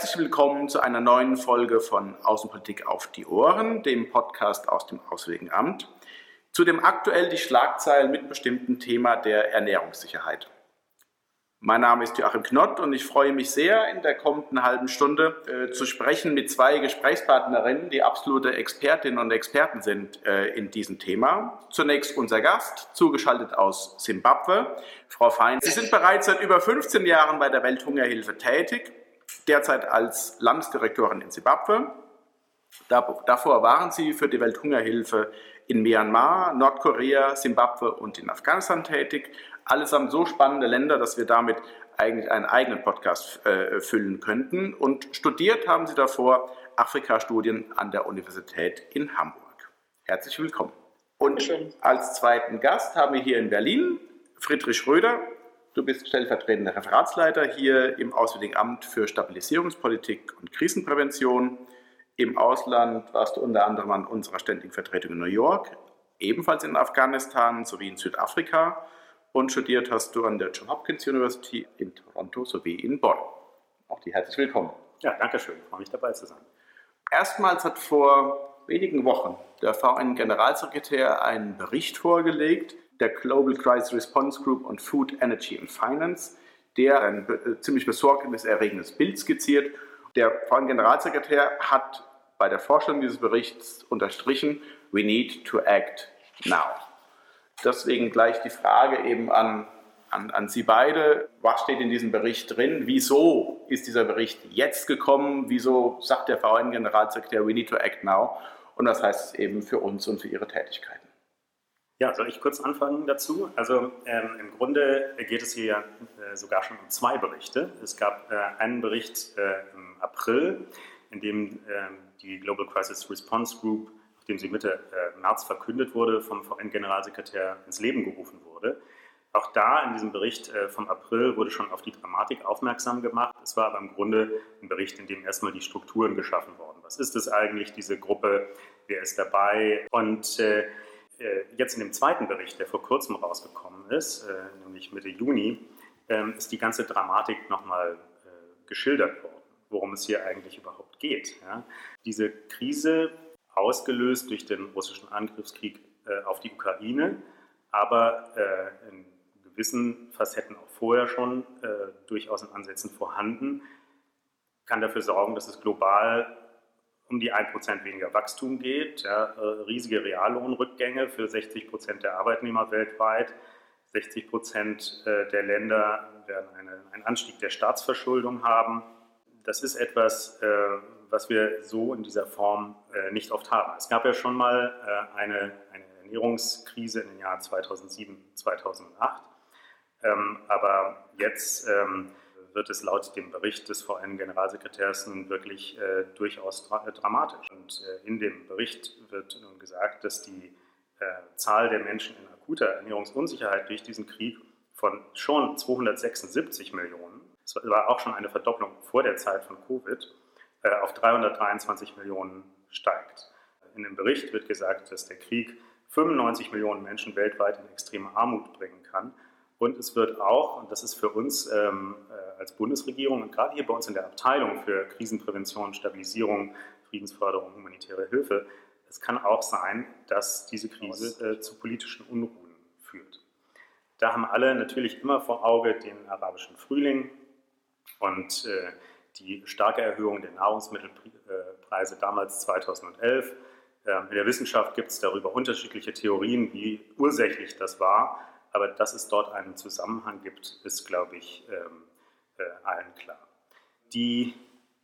Herzlich willkommen zu einer neuen Folge von Außenpolitik auf die Ohren, dem Podcast aus dem Auswärtigen Amt, zu dem aktuell die Schlagzeilen mitbestimmten Thema der Ernährungssicherheit. Mein Name ist Joachim Knott und ich freue mich sehr, in der kommenden halben Stunde äh, zu sprechen mit zwei Gesprächspartnerinnen, die absolute Expertinnen und Experten sind äh, in diesem Thema. Zunächst unser Gast, zugeschaltet aus Simbabwe, Frau Fein. Sie sind bereits seit über 15 Jahren bei der Welthungerhilfe tätig, derzeit als Landesdirektorin in Simbabwe. Davor waren Sie für die Welthungerhilfe in Myanmar, Nordkorea, Simbabwe und in Afghanistan tätig allesamt so spannende Länder, dass wir damit eigentlich einen eigenen Podcast äh, füllen könnten. Und studiert haben Sie davor Afrika-Studien an der Universität in Hamburg. Herzlich willkommen. Und als zweiten Gast haben wir hier in Berlin Friedrich Schröder. Du bist stellvertretender Referatsleiter hier im Auswärtigen Amt für Stabilisierungspolitik und Krisenprävention. Im Ausland warst du unter anderem an unserer ständigen Vertretung in New York, ebenfalls in Afghanistan sowie in Südafrika und studiert hast du an der Johns Hopkins University in Toronto sowie in Bonn. Auch die herzlich willkommen. Ja, danke schön. Ich freue mich dabei zu sein. Erstmals hat vor wenigen Wochen der VN-Generalsekretär einen Bericht vorgelegt, der Global Crisis Response Group on Food, Energy and Finance, der ein äh, ziemlich besorgniserregendes Bild skizziert. Der VN-Generalsekretär hat bei der Vorstellung dieses Berichts unterstrichen, we need to act now deswegen gleich die Frage eben an, an, an Sie beide. Was steht in diesem Bericht drin? Wieso ist dieser Bericht jetzt gekommen? Wieso sagt der VN-Generalsekretär, we need to act now? Und was heißt es eben für uns und für Ihre Tätigkeiten? Ja, soll ich kurz anfangen dazu? Also ähm, im Grunde geht es hier äh, sogar schon um zwei Berichte. Es gab äh, einen Bericht äh, im April, in dem ähm, die Global Crisis Response Group nachdem sie Mitte äh, März verkündet wurde, vom VN-Generalsekretär ins Leben gerufen wurde. Auch da in diesem Bericht äh, vom April wurde schon auf die Dramatik aufmerksam gemacht. Es war aber im Grunde ein Bericht, in dem erstmal die Strukturen geschaffen wurden. Was ist es eigentlich, diese Gruppe? Wer ist dabei? Und äh, jetzt in dem zweiten Bericht, der vor kurzem rausgekommen ist, nämlich Mitte Juni, ähm, ist die ganze Dramatik nochmal geschildert worden, worum es hier eigentlich überhaupt geht. Diese Krise ausgelöst durch den russischen Angriffskrieg äh, auf die Ukraine, aber äh, in gewissen Facetten auch vorher schon äh, durchaus in Ansätzen vorhanden, kann dafür sorgen, dass es global um die 1% weniger Wachstum geht, ja, äh, riesige Reallohnrückgänge für 60% der Arbeitnehmer weltweit, 60% äh, der Länder werden eine, einen Anstieg der Staatsverschuldung haben. Das ist etwas, äh, was wir so in dieser Form nicht oft haben. Es gab ja schon mal eine, eine, Ernährungskrise in den Jahren 2007, 2008, ähm, aber jetzt ähm, wird es laut dem Bericht des VN-Generalsekretärs nun wirklich äh, durchaus dra äh, dramatisch. Und äh, in dem Bericht wird nun gesagt, dass die äh, Zahl der Menschen in akuter Ernährungsunsicherheit durch diesen Krieg von schon 276 Millionen, das war auch schon eine Verdopplung vor der Zeit von Covid, äh, auf 323 Millionen steigt. In dem Bericht wird gesagt, dass der Krieg 95 Millionen Menschen weltweit in extreme Armut bringen kann. Und es wird auch, und das ist für uns ähm, äh, als Bundesregierung und gerade hier bei uns in der Abteilung für Krisenprävention, Stabilisierung, Friedensförderung, humanitäre Hilfe, es kann auch sein, dass diese Krise äh, zu politischen Unruhen führt. Da haben alle natürlich immer vor Auge den arabischen Frühling und äh, die starke Erhöhung der Nahrungsmittelpreise damals 2011. Ähm, in der Wissenschaft gibt es darüber unterschiedliche Theorien, wie ursächlich das war, aber dass es dort einen Zusammenhang gibt, ist, glaube ich, ähm, äh, allen klar. Die,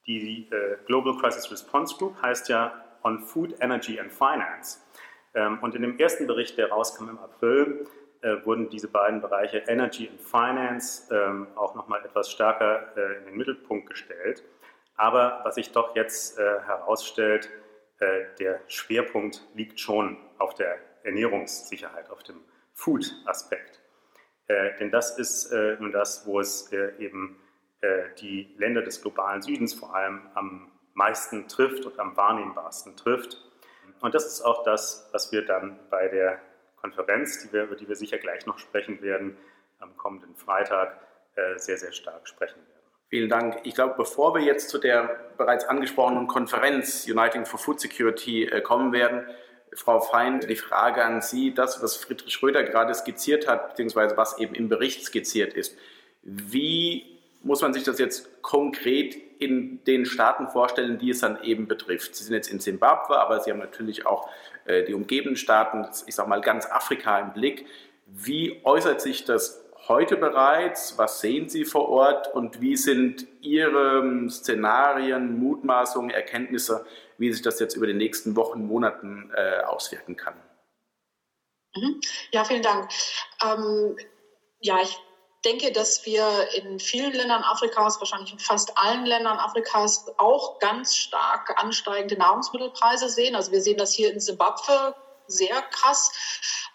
die äh, Global Crisis Response Group heißt ja On Food, Energy and Finance. Ähm, und in dem ersten Bericht, der rauskam im April, äh, wurden diese beiden Bereiche Energy und Finance ähm, auch nochmal etwas stärker äh, in den Mittelpunkt gestellt. Aber was sich doch jetzt äh, herausstellt, äh, der Schwerpunkt liegt schon auf der Ernährungssicherheit, auf dem Food-Aspekt. Äh, denn das ist äh, nun das, wo es eben die Länder des globalen Südens vor allem am meisten trifft und am wahrnehmbarsten trifft. Und das ist auch das, was wir dann bei der Konferenz, die wir, über die wir sicher gleich noch sprechen werden, am kommenden Freitag äh, sehr, sehr stark sprechen werden. Vielen Dank. Ich glaube, bevor wir jetzt zu der bereits angesprochenen Konferenz Uniting for Food Security äh, kommen werden, Frau Feind, die Frage an Sie, das, was Friedrich Schröder gerade skizziert hat, beziehungsweise was eben im Bericht skizziert ist, wie muss man sich das jetzt konkret in den Staaten vorstellen, die es dann eben betrifft? Sie sind jetzt in Zimbabwe, aber Sie haben natürlich auch äh, die umgebenden Staaten, ich sage mal ganz Afrika im Blick. Wie äußert sich das heute bereits? Was sehen Sie vor Ort und wie sind Ihre Szenarien, Mutmaßungen, Erkenntnisse, wie sich das jetzt über die nächsten Wochen, Monaten äh, auswirken kann? Mhm. Ja, vielen Dank. Ähm, ja, ich denke, dass wir in vielen Ländern Afrikas, wahrscheinlich in fast allen Ländern Afrikas, auch ganz stark ansteigende Nahrungsmittelpreise sehen. Also wir sehen das hier in Simbabwe sehr krass.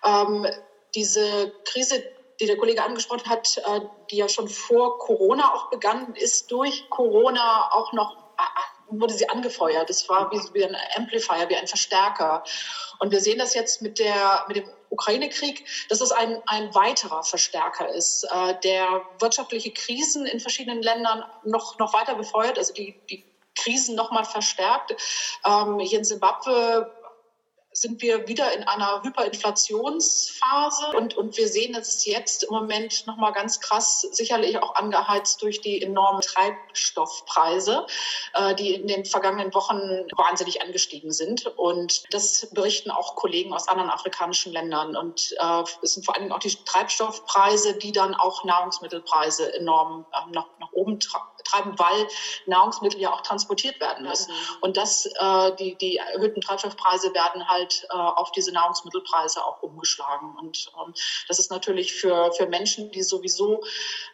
Ähm, diese Krise, die der Kollege angesprochen hat, äh, die ja schon vor Corona auch begann, ist durch Corona auch noch äh, wurde sie angefeuert. Das war wie, wie, ein Amplifier, wie ein Verstärker. Und wir sehen das jetzt mit, der, mit dem Ukraine-Krieg, dass es ein, ein weiterer Verstärker ist, äh, der wirtschaftliche Krisen in verschiedenen Ländern noch, noch weiter befeuert, also die, die Krisen nochmal verstärkt. Ähm, hier in Simbabwe sind wir wieder in einer Hyperinflationsphase und, und wir sehen es jetzt im Moment nochmal ganz krass, sicherlich auch angeheizt durch die enormen Treibstoffpreise, äh, die in den vergangenen Wochen wahnsinnig angestiegen sind. Und das berichten auch Kollegen aus anderen afrikanischen Ländern. Und äh, es sind vor allem auch die Treibstoffpreise, die dann auch Nahrungsmittelpreise enorm äh, nach, nach oben treiben, weil Nahrungsmittel ja auch transportiert werden müssen. Mhm. Und das, äh, die, die erhöhten Treibstoffpreise werden halt halt äh, auf diese Nahrungsmittelpreise auch umgeschlagen. Und ähm, das ist natürlich für, für Menschen, die sowieso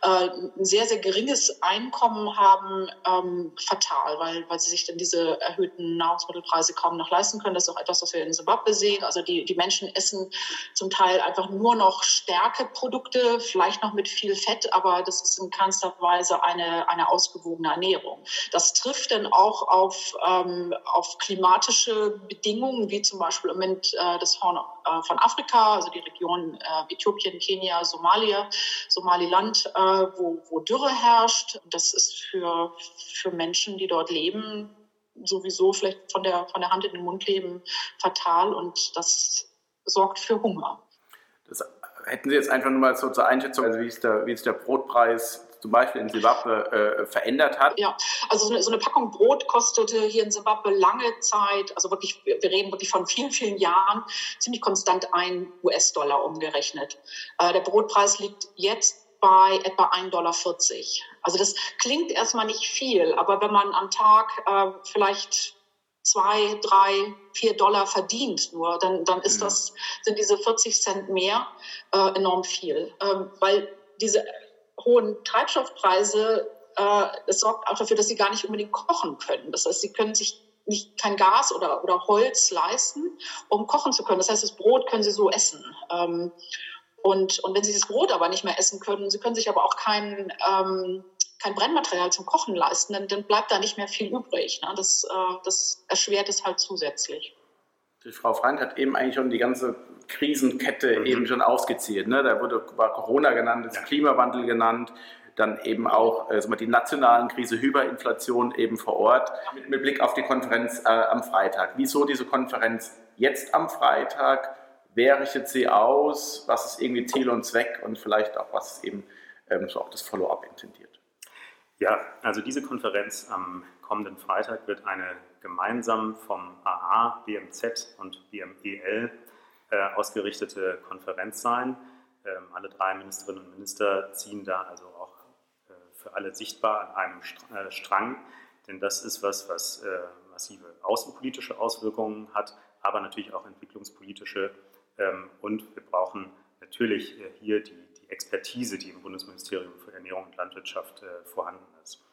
äh, ein sehr, sehr geringes Einkommen haben, ähm, fatal, weil, weil sie sich dann diese erhöhten Nahrungsmittelpreise kaum noch leisten können. Das ist auch etwas, was wir in Zimbabwe sehen. Also die, die Menschen essen zum Teil einfach nur noch Stärkeprodukte, vielleicht noch mit viel Fett, aber das ist in keinster Weise eine, eine ausgewogene Ernährung. Das trifft dann auch auf, ähm, auf klimatische Bedingungen, wie zum Beispiel Beispiel im Moment äh, das Horn äh, von Afrika, also die Region äh, Äthiopien, Kenia, Somalia, Somaliland, äh, wo, wo Dürre herrscht. Das ist für, für Menschen, die dort leben, sowieso vielleicht von der, von der Hand in den Mund leben, fatal und das sorgt für Hunger. Das hätten Sie jetzt einfach nur mal so zur Einschätzung, also wie ist der, wie ist der Brotpreis zum Beispiel in Zimbabwe äh, verändert hat? Ja, also so eine, so eine, Packung Brot kostete hier in Zimbabwe lange Zeit, also wirklich, wir reden wirklich von vielen, vielen Jahren, ziemlich konstant ein US-Dollar umgerechnet. Äh, der Brotpreis liegt jetzt bei etwa 1,40 Dollar. Also das klingt erstmal nicht viel, aber wenn man am Tag äh, vielleicht zwei, drei, vier Dollar verdient nur, dann, dann ist mhm. das, sind diese 40 Cent mehr äh, enorm viel. Ähm, weil diese hohen Treibstoffpreise, äh, das sorgt auch dafür, dass sie gar nicht unbedingt kochen können. Das heißt, sie können sich nicht kein Gas oder, oder Holz leisten, um kochen zu können. Das heißt, das Brot können sie so essen. Ähm, und, und wenn sie das Brot aber nicht mehr essen können, sie können sich aber auch kein, ähm, kein Brennmaterial zum Kochen leisten, dann, dann bleibt da nicht mehr viel übrig. Ne? Das, äh, das erschwert es halt zusätzlich. Die Frau Freund hat eben eigentlich schon die ganze Krisenkette mhm. eben schon ausgezählt. Ne? Da wurde war Corona genannt, das ja. Klimawandel genannt, dann eben auch äh, die nationalen Krise, Hyperinflation eben vor Ort. Mit, mit Blick auf die Konferenz äh, am Freitag. Wieso diese Konferenz jetzt am Freitag? Wer richtet sie aus? Was ist irgendwie Ziel und Zweck? Und vielleicht auch, was ist eben ähm, so auch das Follow-up intendiert? Ja, also diese Konferenz am kommenden Freitag wird eine gemeinsam vom AA, BMZ und BMEL ausgerichtete Konferenz sein. Ähm, alle drei Ministerinnen und Minister ziehen da also auch äh, für alle sichtbar an einem äh, Strang, denn das ist was, was massive außenpolitische Auswirkungen hat, aber natürlich auch entwicklungspolitische. Ähm, und wir brauchen natürlich hier die, die Expertise, die im Bundesministerium für Ernährung und Landwirtschaft vorhanden ist.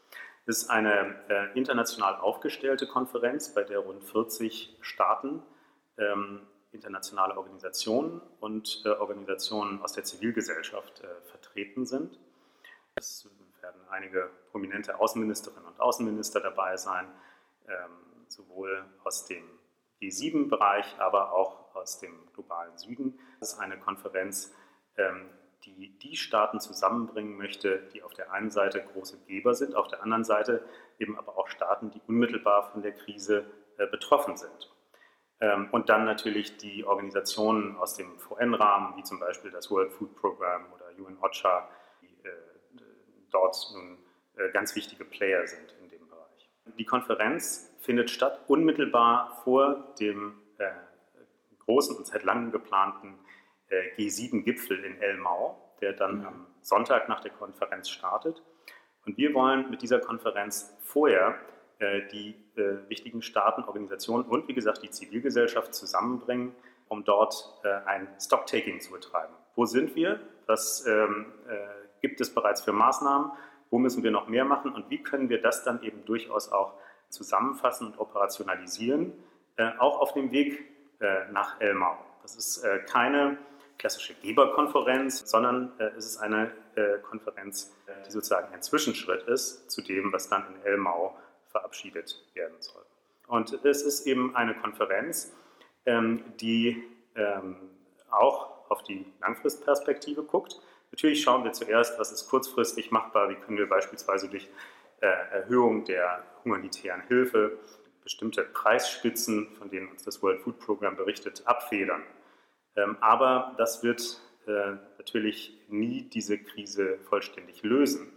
Es ist eine international aufgestellte Konferenz, bei der rund 40 Staaten ähm, internationale Organisationen und äh, Organisationen aus der Zivilgesellschaft äh, vertreten sind. Es werden einige prominente Außenministerinnen und Außenminister dabei sein, ähm, sowohl aus dem G7-Bereich, aber auch aus dem globalen Süden. Das ist eine Konferenz, ähm, die die Staaten zusammenbringen möchte, die auf der einen Seite große Geber sind, auf der anderen Seite eben aber auch Staaten, die unmittelbar von der Krise äh, betroffen sind. Ähm, und dann natürlich die Organisationen aus dem VN-Rahmen, wie zum Beispiel das World Food Program oder UN OCHA, die äh, dort nun äh, ganz wichtige Player sind in dem Bereich. Die Konferenz findet statt unmittelbar vor dem äh, großen und seit langem geplanten äh, G7-Gipfel in Elmau, der dann mhm. am Sonntag nach der Konferenz startet. Und wir wollen mit dieser Konferenz vorher die äh, wichtigen Staaten, Organisationen und wie gesagt die Zivilgesellschaft zusammenbringen, um dort äh, ein Stocktaking zu betreiben. Wo sind wir? Was ähm, äh, gibt es bereits für Maßnahmen? Wo müssen wir noch mehr machen? Und wie können wir das dann eben durchaus auch zusammenfassen und operationalisieren, äh, auch auf dem Weg äh, nach Elmau? Das ist keine klassische Geberkonferenz, sondern äh, es ist eine äh, Konferenz, die sozusagen ein Zwischenschritt ist zu dem, was dann in Elmau verabschiedet werden soll. Und es ist eben eine Konferenz, ähm, die ähm, auch auf die Langfristperspektive guckt. Natürlich schauen wir zuerst, was ist kurzfristig machbar, wie können wir beispielsweise durch äh, Erhöhung der humanitären Hilfe bestimmte Preisspitzen, von denen uns das World Food Program berichtet, abfedern. Ähm, aber das wird äh, natürlich nie diese Krise vollständig lösen.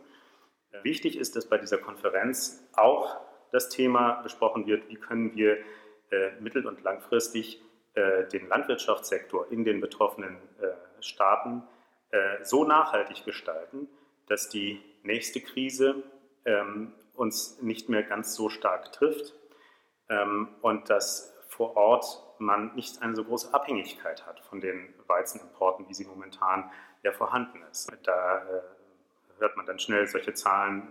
Wichtig ist, dass bei dieser Konferenz auch das Thema besprochen wird, wie können wir äh, mittel- und langfristig den Landwirtschaftssektor in den betroffenen Staaten so nachhaltig gestalten, dass die nächste Krise ähm, uns nicht mehr ganz so stark trifft ähm, und dass vor Ort man nicht eine so große Abhängigkeit hat von den Weizenimporten, wie sie momentan ja vorhanden ist. Da äh, hört man dann schnell solche Zahlen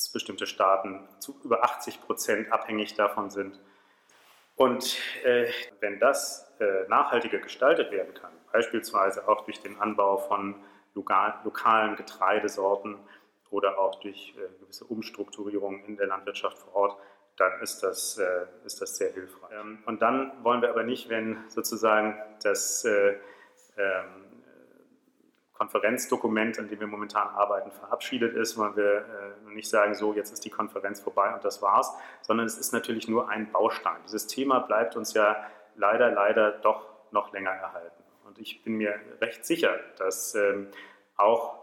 dass bestimmte Staaten zu über 80 Prozent abhängig davon sind. Und äh, wenn das äh, nachhaltiger gestaltet werden kann, beispielsweise auch durch den Anbau von lokal, lokalen Getreidesorten oder auch durch äh, gewisse Umstrukturierungen in der Landwirtschaft vor Ort, dann ist das, äh, ist das sehr hilfreich. Ähm, und dann wollen wir aber nicht, wenn sozusagen das äh, ähm, Konferenzdokument, an dem wir momentan arbeiten, verabschiedet ist, wollen wir äh, nicht sagen, so jetzt ist die Konferenz vorbei und das war's, sondern es ist natürlich nur ein Baustein. Dieses Thema bleibt uns ja leider, leider doch noch länger erhalten. Und ich bin mir recht sicher, dass ähm, auch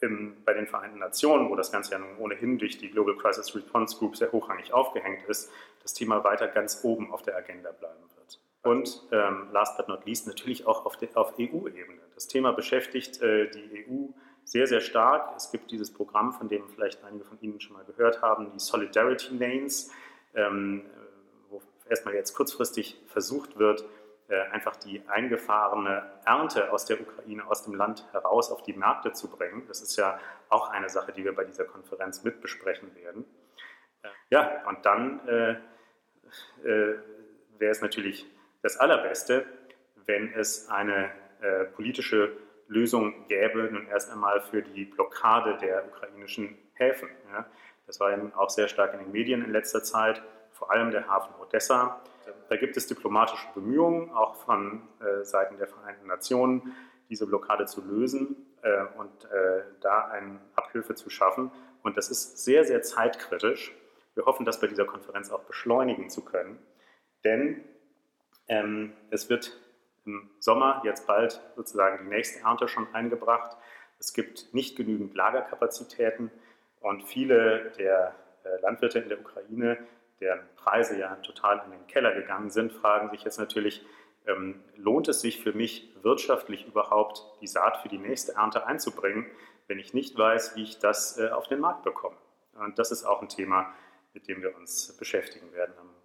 im, bei den Vereinten Nationen, wo das Ganze ja nun ohnehin durch die Global Crisis Response Group sehr hochrangig aufgehängt ist, das Thema weiter ganz oben auf der Agenda bleiben wird. Und ähm, last but not least natürlich auch auf, auf EU-Ebene. Das Thema beschäftigt äh, die EU sehr, sehr stark. Es gibt dieses Programm, von dem vielleicht einige von Ihnen schon mal gehört haben, die Solidarity Lanes, ähm, wo erstmal jetzt kurzfristig versucht wird, äh, einfach die eingefahrene Ernte aus der Ukraine, aus dem Land heraus auf die Märkte zu bringen. Das ist ja auch eine Sache, die wir bei dieser Konferenz mit besprechen werden. Äh, ja, und dann äh, äh, wäre es natürlich das Allerbeste, wenn es eine äh, politische Lösung gäbe, nun erst einmal für die Blockade der ukrainischen Häfen. Ja. Das war eben auch sehr stark in den Medien in letzter Zeit, vor allem der Hafen Odessa da gibt es diplomatische Bemühungen, auch von äh, Seiten der Vereinten Nationen, diese Blockade zu lösen äh, und äh, da eine Abhilfe zu schaffen. Und das ist sehr, sehr zeitkritisch. Wir hoffen, das bei dieser Konferenz auch beschleunigen zu können, denn ähm, es wird im Sommer jetzt bald sozusagen die nächste Ernte schon eingebracht. Es gibt nicht genügend Lagerkapazitäten und viele der äh, Landwirte in der Ukraine deren Preise ja total in den Keller gegangen sind, fragen sich jetzt natürlich, ähm, lohnt es sich für mich wirtschaftlich überhaupt, die Saat für die nächste Ernte einzubringen, wenn ich nicht weiß, wie ich das äh, auf den Markt bekomme? Und das ist auch ein Thema, mit dem wir uns beschäftigen werden am.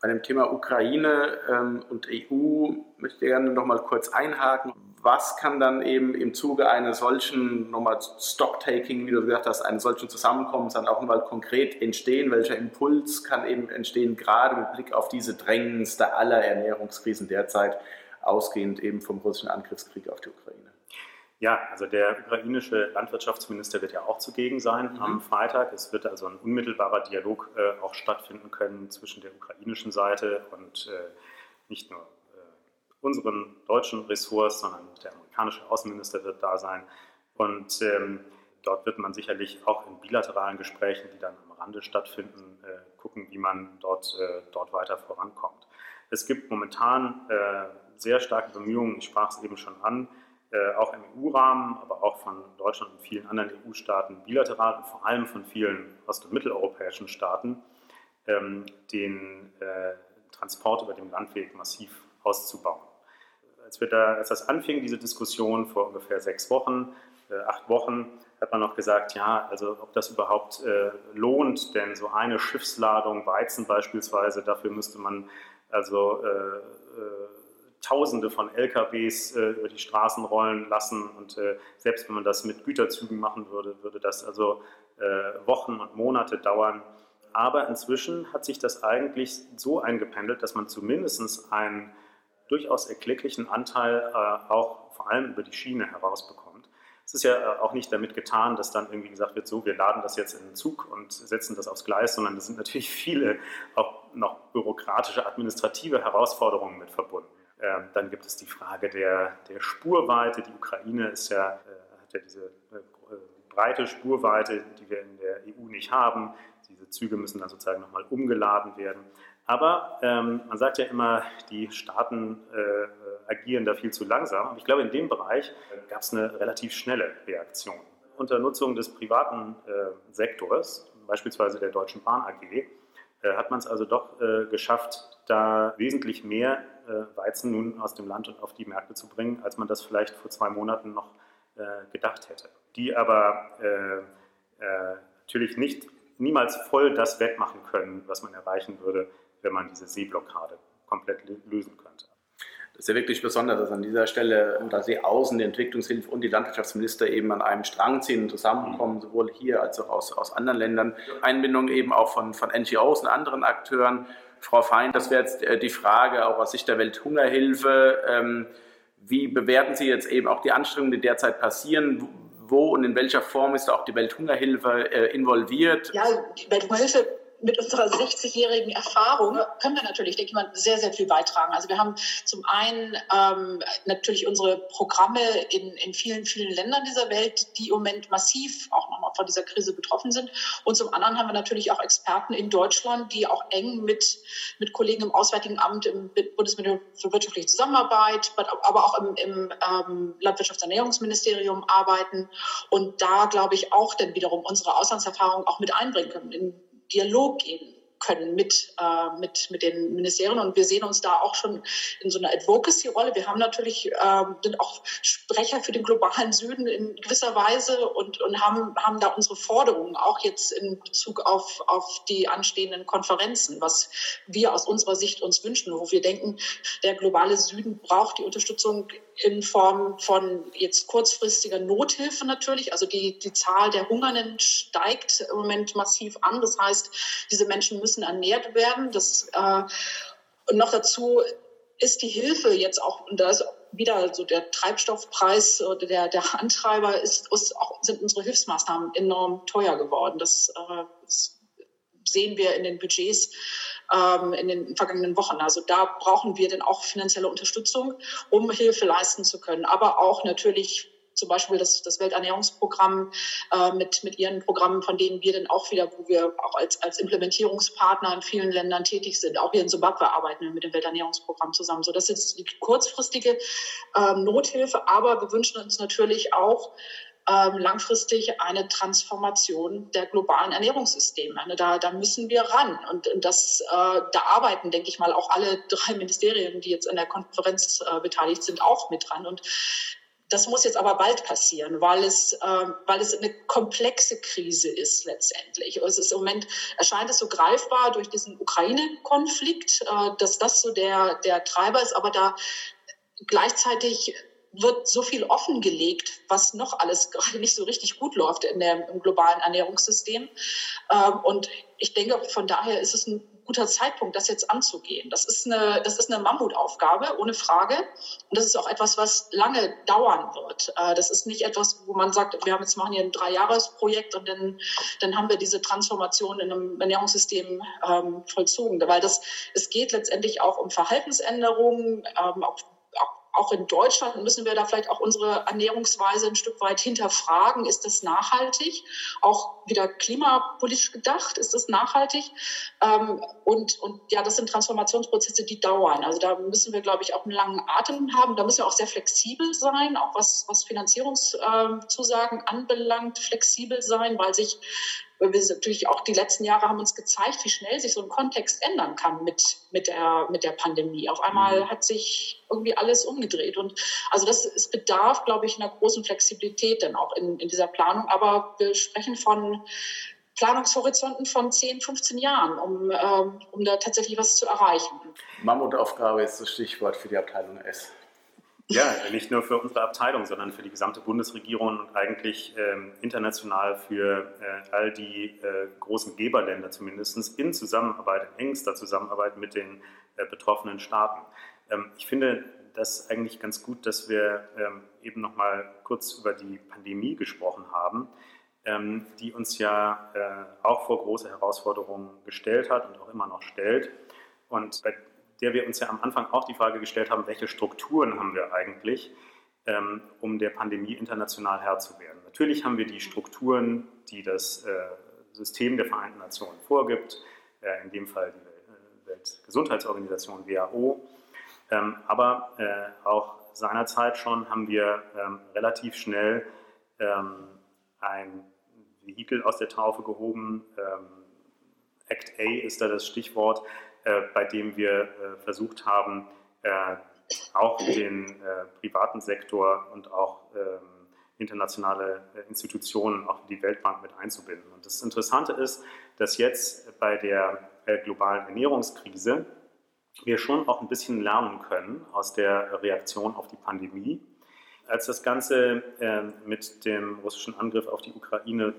Bei dem Thema Ukraine ähm, und EU möchte ich gerne noch mal kurz einhaken was kann dann eben im Zuge eines solchen, nochmal Stocktaking, wie du gesagt hast, eines solchen Zusammenkommens dann auch mal konkret entstehen? Welcher Impuls kann eben entstehen, gerade mit Blick auf diese drängendste aller Ernährungskrisen derzeit, ausgehend eben vom russischen Angriffskrieg auf die Ukraine? Ja, also der ukrainische Landwirtschaftsminister wird ja auch zugegen sein mhm. am Freitag. Es wird also ein unmittelbarer Dialog äh, auch stattfinden können zwischen der ukrainischen Seite und äh, nicht nur unseren deutschen Ressorts, sondern der amerikanische Außenminister wird da sein. Und ähm, dort wird man sicherlich auch in bilateralen Gesprächen, die dann am Rande stattfinden, äh, gucken, wie man dort, äh, dort weiter vorankommt. Es gibt momentan äh, sehr starke Bemühungen, ich sprach es eben schon an, äh, auch im EU-Rahmen, aber auch von Deutschland und vielen anderen EU-Staaten bilateral und vor allem von vielen ost- und mitteleuropäischen Staaten, ähm, den äh, Transport über den Landweg massiv auszubauen. Als, wir da, als das anfing, diese Diskussion vor ungefähr sechs Wochen, äh, acht Wochen, hat man noch gesagt, ja, also ob das überhaupt lohnt, denn so eine Schiffsladung Weizen beispielsweise, dafür müsste man also Tausende von LKWs äh, über die Straßen rollen lassen und äh, selbst wenn man das mit Güterzügen machen würde, würde das also äh, Wochen und Monate dauern. Aber inzwischen hat sich das eigentlich so eingependelt, dass man zumindest einen durchaus erklecklichen Anteil äh, auch vor allem über die Schiene herausbekommt. Es ist ja äh, auch nicht damit getan, dass dann irgendwie gesagt wird, so, wir laden das jetzt in den Zug und setzen das aufs Gleis, sondern es sind natürlich viele auch noch bürokratische, administrative Herausforderungen mit verbunden. Ähm, dann gibt es die Frage der, der Spurweite. Die Ukraine ist ja, äh, hat ja diese äh, breite Spurweite, die wir in der EU nicht haben. Diese Züge müssen dann sozusagen nochmal umgeladen werden. Aber ähm, man sagt ja immer, die Staaten äh, agieren da viel zu langsam. Und ich glaube, in dem Bereich äh, gab es eine relativ schnelle Reaktion. Unter Nutzung des privaten äh, Sektors, beispielsweise der Deutschen Bahn AG, äh, hat man es also doch geschafft, da wesentlich mehr Weizen nun aus dem Land und auf die Märkte zu bringen, als man das vielleicht vor zwei Monaten noch äh, gedacht hätte. Die aber äh, natürlich nicht, niemals voll das wettmachen können, was man erreichen würde, wenn man diese Seeblockade komplett lösen könnte. Das ist ja wirklich besonders, dass an dieser Stelle da Sie außen, die Entwicklungshilfe und die Landwirtschaftsminister eben an einem Strang ziehen und zusammenkommen, mhm. sowohl hier als auch aus, aus anderen Ländern. Einbindung eben auch von, von NGOs und anderen Akteuren. Frau Fein, das wäre jetzt äh, die Frage auch aus Sicht der Welthungerhilfe. Ähm, wie bewerten Sie jetzt eben auch die Anstrengungen, die derzeit passieren? Wo und in welcher Form ist auch die Welthungerhilfe äh, involviert? Ja, die Welthungerhilfe mit unserer 60-jährigen Erfahrung können wir natürlich, denke ich mal, sehr, sehr viel beitragen. Also wir haben zum einen ähm, natürlich unsere Programme in, in vielen, vielen Ländern dieser Welt, die im Moment massiv auch nochmal von dieser Krise betroffen sind. Und zum anderen haben wir natürlich auch Experten in Deutschland, die auch eng mit, mit Kollegen im Auswärtigen Amt, im Bundesministerium für wirtschaftliche Zusammenarbeit, aber auch im, im ähm, Landwirtschaftsernährungsministerium arbeiten und da, glaube ich, auch dann wiederum unsere Auslandserfahrung auch mit einbringen können. In, Dialog gehen können mit, äh, mit, mit den Ministerien. Und wir sehen uns da auch schon in so einer Advocacy-Rolle. Wir haben natürlich, äh, sind auch Sprecher für den globalen Süden in gewisser Weise und, und haben, haben da unsere Forderungen, auch jetzt in Bezug auf, auf die anstehenden Konferenzen, was wir aus unserer Sicht uns wünschen, wo wir denken, der globale Süden braucht die Unterstützung in Form von jetzt kurzfristiger Nothilfe natürlich. Also die, die Zahl der Hungernden steigt im Moment massiv an. Das heißt, diese Menschen müssen ernährt werden. Das, äh, und noch dazu ist die Hilfe jetzt auch, und da ist wieder so der Treibstoffpreis der, der Antreiber, ist, ist auch, sind unsere Hilfsmaßnahmen enorm teuer geworden. Das, äh, das sehen wir in den Budgets ähm, in den vergangenen Wochen. Also da brauchen wir dann auch finanzielle Unterstützung, um Hilfe leisten zu können. Aber auch natürlich zum Beispiel das, das Welternährungsprogramm äh, mit, mit ihren Programmen, von denen wir dann auch wieder, wo wir auch als, als Implementierungspartner in vielen Ländern tätig sind. Auch hier in Zimbabwe arbeiten wir mit dem Welternährungsprogramm zusammen. So, das ist die kurzfristige ähm, Nothilfe, aber wir wünschen uns natürlich auch, ähm, langfristig eine Transformation der globalen Ernährungssysteme. Ne, da, da müssen wir ran. Und, das, äh, da arbeiten, denke ich mal, auch alle drei Ministerien, die jetzt an der Konferenz äh, beteiligt sind, auch mit dran. Und das muss jetzt aber bald passieren, weil es, äh, weil es eine komplexe Krise ist letztendlich. Es ist im Moment erscheint es so greifbar durch diesen Ukraine-Konflikt, äh, dass das so der, der Treiber ist, aber da gleichzeitig wird so viel offengelegt, was noch alles gerade nicht so richtig gut läuft in der, im globalen Ernährungssystem. Ähm, und ich denke, von daher ist es ein guter Zeitpunkt, das jetzt anzugehen. Das ist eine, das ist eine Mammutaufgabe, ohne Frage. Und das ist auch etwas, was lange dauern wird. Äh, das ist nicht etwas, wo man sagt, wir haben jetzt machen hier ein Dreijahresprojekt und dann, dann haben wir diese Transformation in einem Ernährungssystem ähm, vollzogen. Weil das, es geht letztendlich auch um Verhaltensänderungen, ähm, auch auch in Deutschland müssen wir da vielleicht auch unsere Ernährungsweise ein Stück weit hinterfragen. Ist das nachhaltig? Auch wieder klimapolitisch gedacht, ist das nachhaltig? Ähm, und, und ja, das sind Transformationsprozesse, die dauern. Also da müssen wir, glaube ich, auch einen langen Atem haben. Da müssen wir auch sehr flexibel sein, auch was, was Finanzierungszusagen anbelangt, flexibel sein, weil sich weil wir natürlich auch die letzten Jahre haben uns gezeigt, wie schnell sich so ein Kontext ändern kann mit, mit, der, mit der Pandemie. Auf einmal mhm. hat sich irgendwie alles umgedreht. Und also das es bedarf, glaube ich, einer großen Flexibilität dann auch in, in dieser Planung. Aber wir sprechen von Planungshorizonten von 10, 15 Jahren, um, ähm, um da tatsächlich was zu erreichen. Mammutaufgabe ist das Stichwort für die Abteilung S. Ja, nicht nur für unsere Abteilung, sondern für die gesamte Bundesregierung und eigentlich ähm, international für äh, all die äh, großen Geberländer zumindest in Zusammenarbeit, in engster Zusammenarbeit mit den äh, betroffenen Staaten. Ähm, ich finde das eigentlich ganz gut, dass wir ähm, eben noch mal kurz über die Pandemie gesprochen haben, ähm, die uns ja äh, auch vor große Herausforderungen gestellt hat und auch immer noch stellt. Und bei der wir uns ja am Anfang auch die Frage gestellt haben, welche Strukturen haben wir eigentlich, ähm, um der Pandemie international Herr zu werden. Natürlich haben wir die Strukturen, die das äh, System der Vereinten Nationen vorgibt, äh, in dem Fall die Weltgesundheitsorganisation WHO, ähm, aber äh, auch seinerzeit schon haben wir ähm, relativ schnell ein Vehikel aus der Taufe gehoben. Act A ist da das Stichwort, äh, bei dem wir äh, versucht haben, äh, auch den privaten Sektor und auch ähm, internationale Institutionen, auch die Weltbank mit einzubinden. Und das Interessante ist, dass jetzt bei der globalen Ernährungskrise wir schon auch ein bisschen lernen können aus der Reaktion auf die Pandemie. Als das Ganze mit dem russischen Angriff auf die Ukraine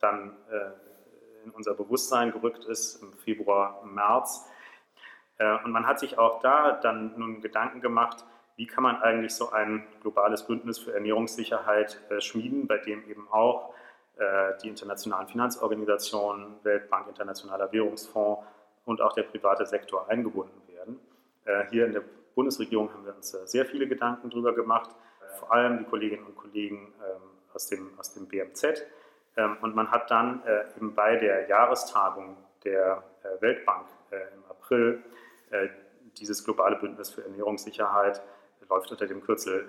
dann in unser Bewusstsein gerückt ist im Februar, März, äh, und man hat sich auch da dann nun Gedanken gemacht, wie kann man eigentlich so ein globales Bündnis für Ernährungssicherheit äh, schmieden, bei dem eben auch äh, die internationalen Finanzorganisationen, Weltbank, Internationaler Währungsfonds und auch der private Sektor eingebunden werden. Hier in der Bundesregierung haben wir uns sehr viele Gedanken darüber gemacht, vor allem die Kolleginnen und Kollegen ähm, aus dem, aus dem BMZ. Ähm, und man hat dann eben bei der Jahrestagung der Weltbank im April äh, dieses globale Bündnis für Ernährungssicherheit läuft unter dem Kürzel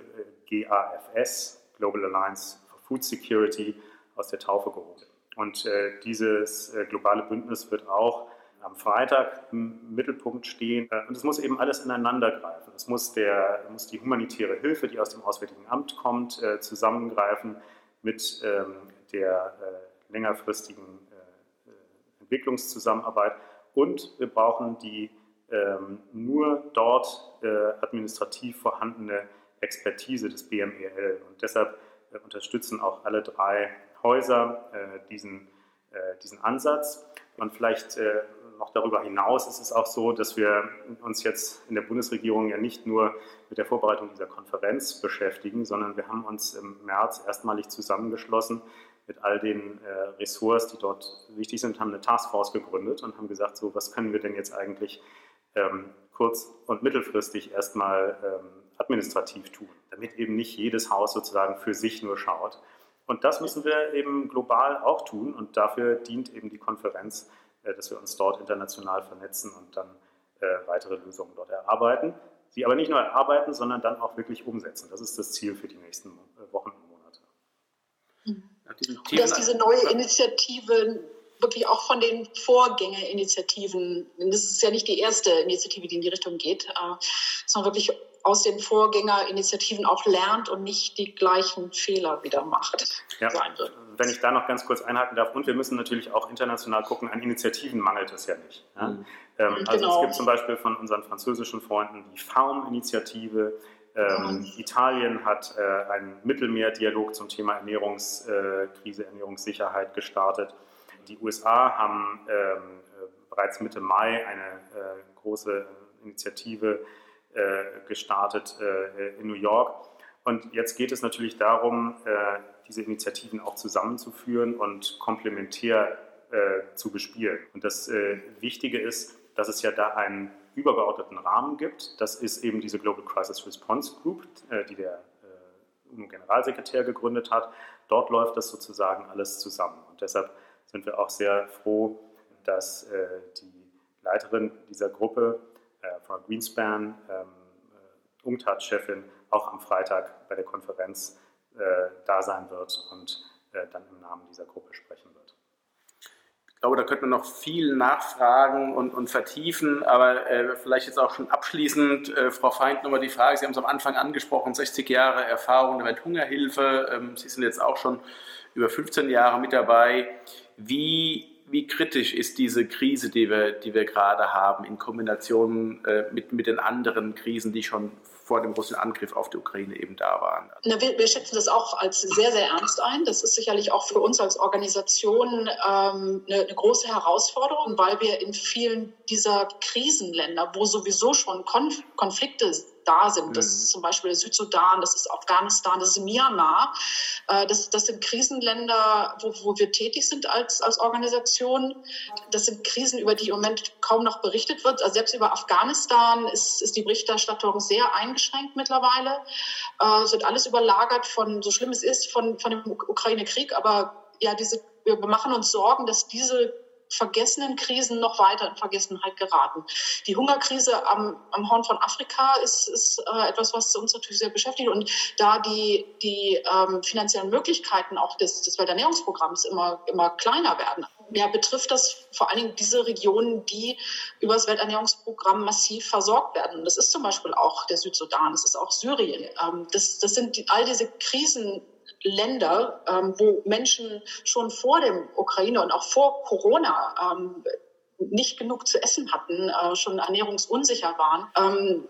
äh, GAFS, Global Alliance for Food Security, aus der Taufe gehoben. Und äh, dieses globale Bündnis wird auch am Freitag im Mittelpunkt stehen. Und es muss eben alles ineinander greifen. Es muss, der, muss die humanitäre Hilfe, die aus dem Auswärtigen Amt kommt, zusammengreifen mit ähm, der längerfristigen Entwicklungszusammenarbeit. Und wir brauchen die nur dort äh, administrativ vorhandene Expertise des BMEL. Und deshalb äh, unterstützen auch alle drei Häuser äh, diesen, diesen Ansatz. Und vielleicht noch darüber hinaus ist es auch so, dass wir uns jetzt in der Bundesregierung ja nicht nur mit der Vorbereitung dieser Konferenz beschäftigen, sondern wir haben uns im März erstmalig zusammengeschlossen mit all den äh, Ressorts, die dort wichtig sind, haben eine Taskforce gegründet und haben gesagt, so was können wir denn jetzt eigentlich ähm, kurz- und mittelfristig erstmal ähm, administrativ tun, damit eben nicht jedes Haus sozusagen für sich nur schaut. Und das müssen wir eben global auch tun und dafür dient eben die Konferenz, äh, dass wir uns dort international vernetzen und dann äh, weitere Lösungen dort erarbeiten. Sie aber nicht nur erarbeiten, sondern dann auch wirklich umsetzen. Das ist das Ziel für die nächsten äh, Wochen und Monate. Mhm. Und dass diese neue Initiative wirklich auch von den Vorgängerinitiativen, das ist ja nicht die erste Initiative, die in die Richtung geht, äh, sondern wirklich aus den Vorgängerinitiativen auch lernt und nicht die gleichen Fehler wieder macht. Ja, wenn ich da noch ganz kurz einhaken darf, und wir müssen natürlich auch international gucken, an Initiativen mangelt es ja nicht. Ja? Mhm. Ähm, also genau. es gibt zum Beispiel von unseren französischen Freunden die Farm-Initiative, ähm, mhm. Italien hat äh, einen Mittelmeerdialog zum Thema Ernährungskrise, äh, Ernährungssicherheit gestartet. Die USA haben ähm, äh, bereits Mitte Mai eine äh, große Initiative äh, gestartet in New York. Und jetzt geht es natürlich darum, diese Initiativen auch zusammenzuführen und komplementär zu bespielen. Und das Wichtige ist, dass es ja da einen übergeordneten Rahmen gibt. Das ist eben diese Global Crisis Response Group, die der UNO-Generalsekretär gegründet hat. Dort läuft das sozusagen alles zusammen. Und deshalb sind wir auch sehr froh, dass äh, die Leiterin dieser Gruppe, Frau Greenspan, ähm, UNCTAD-Chefin, auch am Freitag bei der Konferenz da sein wird und dann im Namen dieser Gruppe sprechen wird. Glaube, da könnte man noch viel nachfragen und, und vertiefen, aber äh, vielleicht jetzt auch schon abschließend, äh, Frau Feind, nochmal die Frage, Sie haben es am Anfang angesprochen, 60 Jahre Erfahrung mit Hungerhilfe, ähm, Sie sind jetzt auch schon über 15 Jahre mit dabei. Wie, wie kritisch ist diese Krise, die wir, die wir gerade haben, in Kombination äh, mit, mit den anderen Krisen, die schon vor dem russischen Angriff auf die Ukraine eben da waren. Na, wir, wir, schätzen das auch als sehr, sehr ernst ein. Das ist sicherlich auch für uns als Organisation ähm, eine, eine, große Herausforderung, weil wir in vielen dieser Krisenländer, wo sowieso schon Konf Konflikte da sind. Das ist mhm. zum Beispiel der Südsudan, das ist Afghanistan, das ist Myanmar. Äh, das, das sind Krisenländer, wo, wo wir tätig sind als, als Organisation. Das sind Krisen, über die im Moment kaum noch berichtet wird. Also selbst über Afghanistan ist, ist die Berichterstattung sehr eingeschränkt mittlerweile. Es wird alles überlagert von, so schlimm es ist, von, von dem Ukraine-Krieg. Aber ja, diese, wir machen uns Sorgen, dass diese vergessenen Krisen noch weiter in Vergessenheit geraten. Die Hungerkrise am, am Horn von Afrika ist, ist äh, etwas, was uns natürlich sehr beschäftigt. Und da die, die ähm, finanziellen Möglichkeiten auch des, des Welternährungsprogramms immer, immer kleiner werden, ja, betrifft das vor allen Dingen diese Regionen, die über das Welternährungsprogramm massiv versorgt werden. Das ist zum Beispiel auch der Südsudan, das ist auch Syrien. Ähm, das, das sind die, all diese Krisen, Länder, ähm, wo Menschen schon vor dem Ukraine und auch vor Corona ähm, nicht genug zu essen hatten, äh, schon ernährungsunsicher waren. Ähm,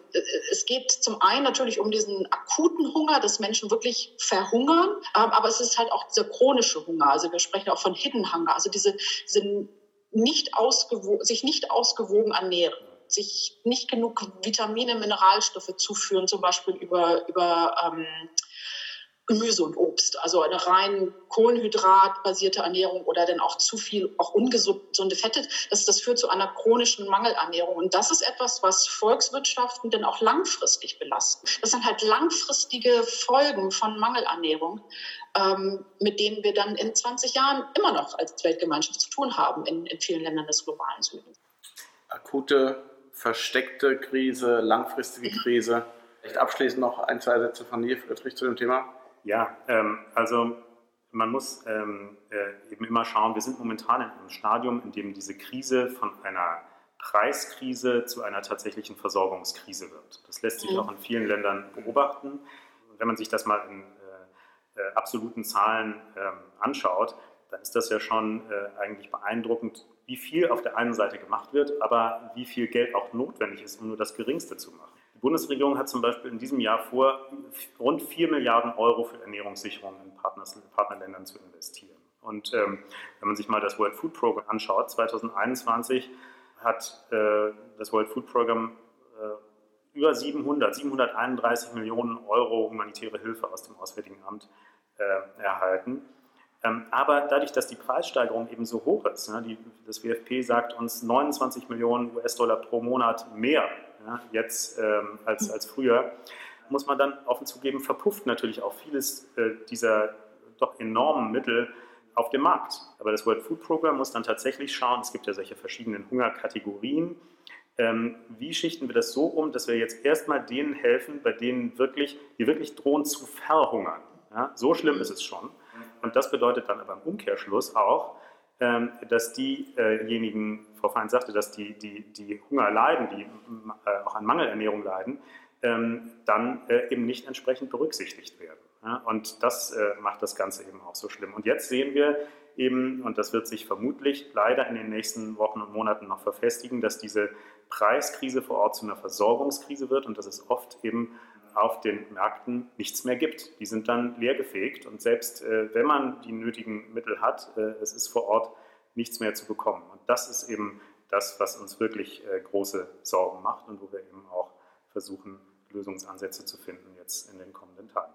es geht zum einen natürlich um diesen akuten Hunger, dass Menschen wirklich verhungern, ähm, aber es ist halt auch dieser chronische Hunger. Also wir sprechen auch von Hidden Hunger, also diese, diese nicht ausgewogen, sich nicht ausgewogen ernähren sich nicht genug Vitamine, Mineralstoffe zuführen, zum Beispiel über, über ähm, Gemüse und Obst. Also eine rein kohlenhydratbasierte Ernährung oder dann auch zu viel, auch ungesunde Fette, das, das führt zu einer chronischen Mangelernährung. Und das ist etwas, was Volkswirtschaften dann auch langfristig belasten. Das sind halt langfristige Folgen von Mangelernährung, ähm, mit denen wir dann in 20 Jahren immer noch als Weltgemeinschaft zu tun haben in, in vielen Ländern des globalen Südens. Akute, versteckte Krise, langfristige Krise. Vielleicht abschließend noch ein, zwei Sätze von dir, Friedrich, zu dem Thema. Ja, ähm, also man muss ähm, äh, eben immer schauen, wir sind momentan in einem Stadium, in dem diese Krise von einer Preiskrise zu einer tatsächlichen Versorgungskrise wird. Das lässt sich mhm. auch in vielen Ländern beobachten. Wenn man sich das mal in äh, äh, absoluten Zahlen ähm, anschaut, dann ist das ja schon äh, eigentlich beeindruckend, wie viel auf der einen Seite gemacht wird, aber wie viel Geld auch notwendig ist, um nur das Geringste zu machen. Bundesregierung hat zum Beispiel in diesem Jahr vor, rund 4 Milliarden Euro für Ernährungssicherung in Partners, Partnerländern zu investieren. Und ähm, wenn man sich mal das World Food Program anschaut, 2021 hat äh, das World Food Program äh, über 700, 731 Millionen Euro humanitäre Hilfe aus dem Auswärtigen Amt äh, erhalten. Ähm, aber dadurch, dass die Preissteigerung eben so hoch ist, ne, die, das WFP sagt uns 29 Millionen US-Dollar pro Monat mehr ja, jetzt ähm, als, als früher, muss man dann offen zugeben, verpufft natürlich auch vieles äh, dieser doch enormen Mittel auf dem Markt. Aber das World Food Program muss dann tatsächlich schauen, es gibt ja solche verschiedenen Hungerkategorien, ähm, wie schichten wir das so um, dass wir jetzt erstmal denen helfen, bei denen wirklich, die wirklich drohen zu verhungern. Ja, so schlimm ist es schon. Und das bedeutet dann aber im Umkehrschluss auch, dass diejenigen, Frau Fein sagte, dass die, die, die Hunger leiden, die äh, auch an Mangelernährung leiden, ähm, dann äh, eben nicht entsprechend berücksichtigt werden. Und das äh, macht das Ganze eben auch so schlimm. Und jetzt sehen wir eben, und das wird sich vermutlich leider in den nächsten Wochen und Monaten noch verfestigen, dass diese Preiskrise vor Ort zu einer Versorgungskrise wird und dass es oft eben auf den Märkten nichts mehr gibt. Die sind dann leergefegt und selbst äh, wenn man die nötigen Mittel hat, äh, es ist vor Ort nichts mehr zu bekommen. Und das ist eben das, was uns wirklich äh, große Sorgen macht und wo wir eben auch versuchen, Lösungsansätze zu finden jetzt in den kommenden Tagen.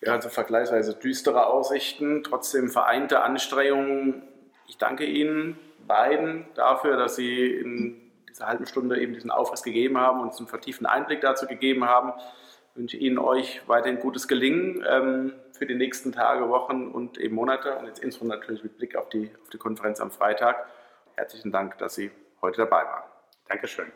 Ja, also vergleichsweise düstere Aussichten, trotzdem vereinte Anstrengungen. Ich danke Ihnen beiden dafür, dass Sie in dieser halben Stunde eben diesen Aufriss gegeben haben und uns einen vertieften Einblick dazu gegeben haben. Wünsche Ihnen euch weiterhin gutes Gelingen ähm, für die nächsten Tage, Wochen und eben Monate und jetzt insbesondere natürlich mit Blick auf die, auf die Konferenz am Freitag. Herzlichen Dank, dass Sie heute dabei waren. Dankeschön.